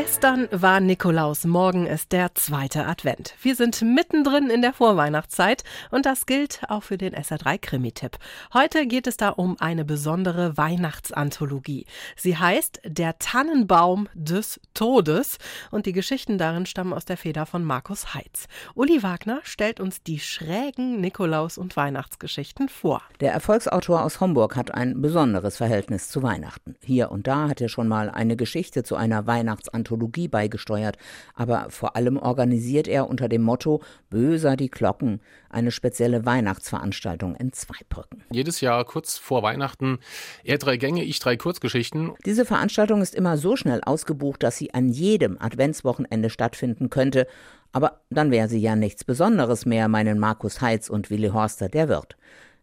Gestern war Nikolaus, morgen ist der zweite Advent. Wir sind mittendrin in der Vorweihnachtszeit und das gilt auch für den SR3 Krimi-Tipp. Heute geht es da um eine besondere Weihnachtsanthologie. Sie heißt Der Tannenbaum des Todes und die Geschichten darin stammen aus der Feder von Markus Heitz. Uli Wagner stellt uns die schrägen Nikolaus- und Weihnachtsgeschichten vor. Der Erfolgsautor aus Homburg hat ein besonderes Verhältnis zu Weihnachten. Hier und da hat er schon mal eine Geschichte zu einer Weihnachtsanthologie Anthologie beigesteuert, aber vor allem organisiert er unter dem Motto Böser die Glocken eine spezielle Weihnachtsveranstaltung in Zweibrücken. Jedes Jahr kurz vor Weihnachten er drei Gänge, ich drei Kurzgeschichten. Diese Veranstaltung ist immer so schnell ausgebucht, dass sie an jedem Adventswochenende stattfinden könnte, aber dann wäre sie ja nichts Besonderes mehr, meinen Markus Heitz und Willi Horster, der Wirt.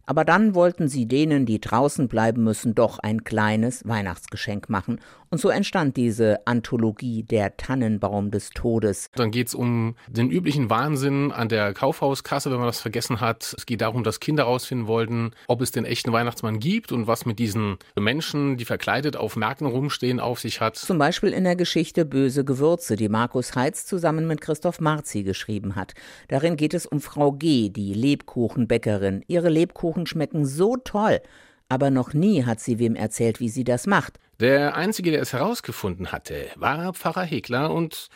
Aber dann wollten sie denen, die draußen bleiben müssen, doch ein kleines Weihnachtsgeschenk machen. Und so entstand diese Anthologie Der Tannenbaum des Todes. Dann geht es um den üblichen Wahnsinn an der Kaufhauskasse, wenn man das vergessen hat. Es geht darum, dass Kinder herausfinden wollten, ob es den echten Weihnachtsmann gibt und was mit diesen Menschen, die verkleidet auf Märkten rumstehen, auf sich hat. Zum Beispiel in der Geschichte Böse Gewürze, die Markus Heitz zusammen mit Christoph Marzi geschrieben hat. Darin geht es um Frau G., die Lebkuchenbäckerin. Ihre Lebkuchen Kuchen schmecken so toll, aber noch nie hat sie wem erzählt, wie sie das macht. Der Einzige, der es herausgefunden hatte, war Pfarrer Hegler und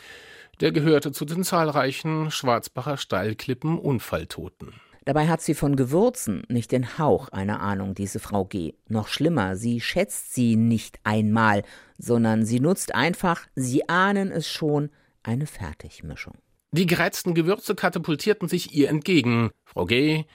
der gehörte zu den zahlreichen Schwarzbacher Steilklippen Unfalltoten. Dabei hat sie von Gewürzen nicht den Hauch einer Ahnung, diese Frau G. Noch schlimmer, sie schätzt sie nicht einmal, sondern sie nutzt einfach, Sie ahnen es schon, eine Fertigmischung. Die gereizten Gewürze katapultierten sich ihr entgegen. Frau G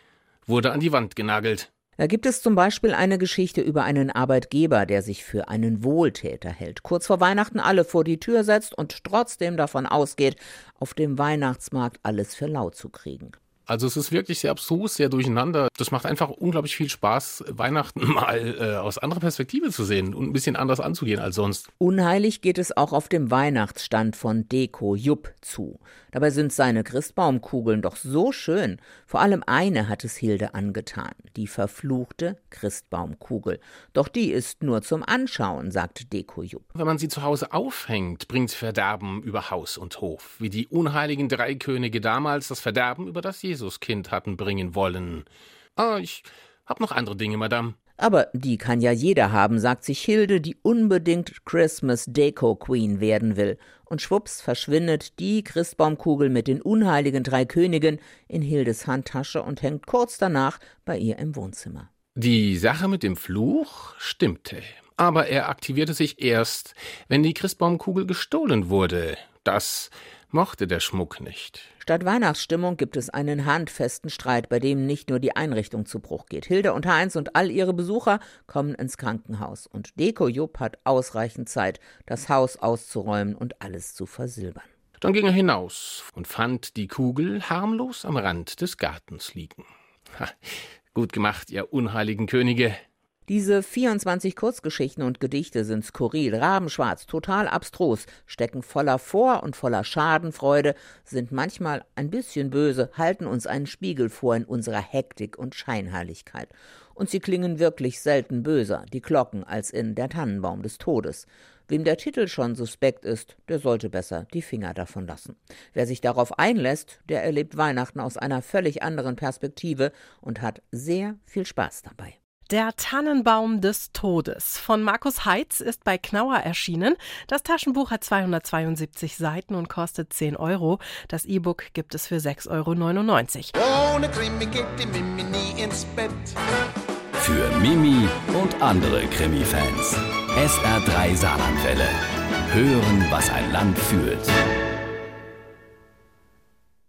wurde an die Wand genagelt. Da gibt es zum Beispiel eine Geschichte über einen Arbeitgeber, der sich für einen Wohltäter hält, kurz vor Weihnachten alle vor die Tür setzt und trotzdem davon ausgeht, auf dem Weihnachtsmarkt alles für lau zu kriegen. Also es ist wirklich sehr abstrus, sehr durcheinander. Das macht einfach unglaublich viel Spaß, Weihnachten mal äh, aus anderer Perspektive zu sehen und ein bisschen anders anzugehen als sonst. Unheilig geht es auch auf dem Weihnachtsstand von Deko Jupp zu. Dabei sind seine Christbaumkugeln doch so schön. Vor allem eine hat es Hilde angetan, die verfluchte Christbaumkugel. Doch die ist nur zum Anschauen, sagt Deko Jupp. Wenn man sie zu Hause aufhängt, bringt Verderben über Haus und Hof, wie die unheiligen drei Könige damals das Verderben über das Jesus Jesuskind hatten bringen wollen. Ah, ich hab noch andere Dinge, Madame. Aber die kann ja jeder haben, sagt sich Hilde, die unbedingt Christmas Deco Queen werden will. Und schwupps verschwindet die Christbaumkugel mit den unheiligen drei Königen in Hildes Handtasche und hängt kurz danach bei ihr im Wohnzimmer. Die Sache mit dem Fluch stimmte. Aber er aktivierte sich erst, wenn die Christbaumkugel gestohlen wurde. Das mochte der Schmuck nicht. Statt Weihnachtsstimmung gibt es einen handfesten Streit, bei dem nicht nur die Einrichtung zu Bruch geht. Hilde und Heinz und all ihre Besucher kommen ins Krankenhaus und Deko Jupp hat ausreichend Zeit, das Haus auszuräumen und alles zu versilbern. Dann ging er hinaus und fand die Kugel harmlos am Rand des Gartens liegen. Ha, gut gemacht, ihr unheiligen Könige. Diese 24 Kurzgeschichten und Gedichte sind skurril, rabenschwarz, total abstrus, stecken voller Vor- und voller Schadenfreude, sind manchmal ein bisschen böse, halten uns einen Spiegel vor in unserer Hektik und Scheinheiligkeit. Und sie klingen wirklich selten böser, die Glocken, als in Der Tannenbaum des Todes. Wem der Titel schon suspekt ist, der sollte besser die Finger davon lassen. Wer sich darauf einlässt, der erlebt Weihnachten aus einer völlig anderen Perspektive und hat sehr viel Spaß dabei. Der Tannenbaum des Todes von Markus Heitz ist bei Knauer erschienen. Das Taschenbuch hat 272 Seiten und kostet 10 Euro. Das E-Book gibt es für 6,99 Euro. Ohne Krimi geht die Mimi nie ins Bett. Für Mimi und andere Krimi-Fans. SR3 Saarlandwelle. Hören, was ein Land fühlt.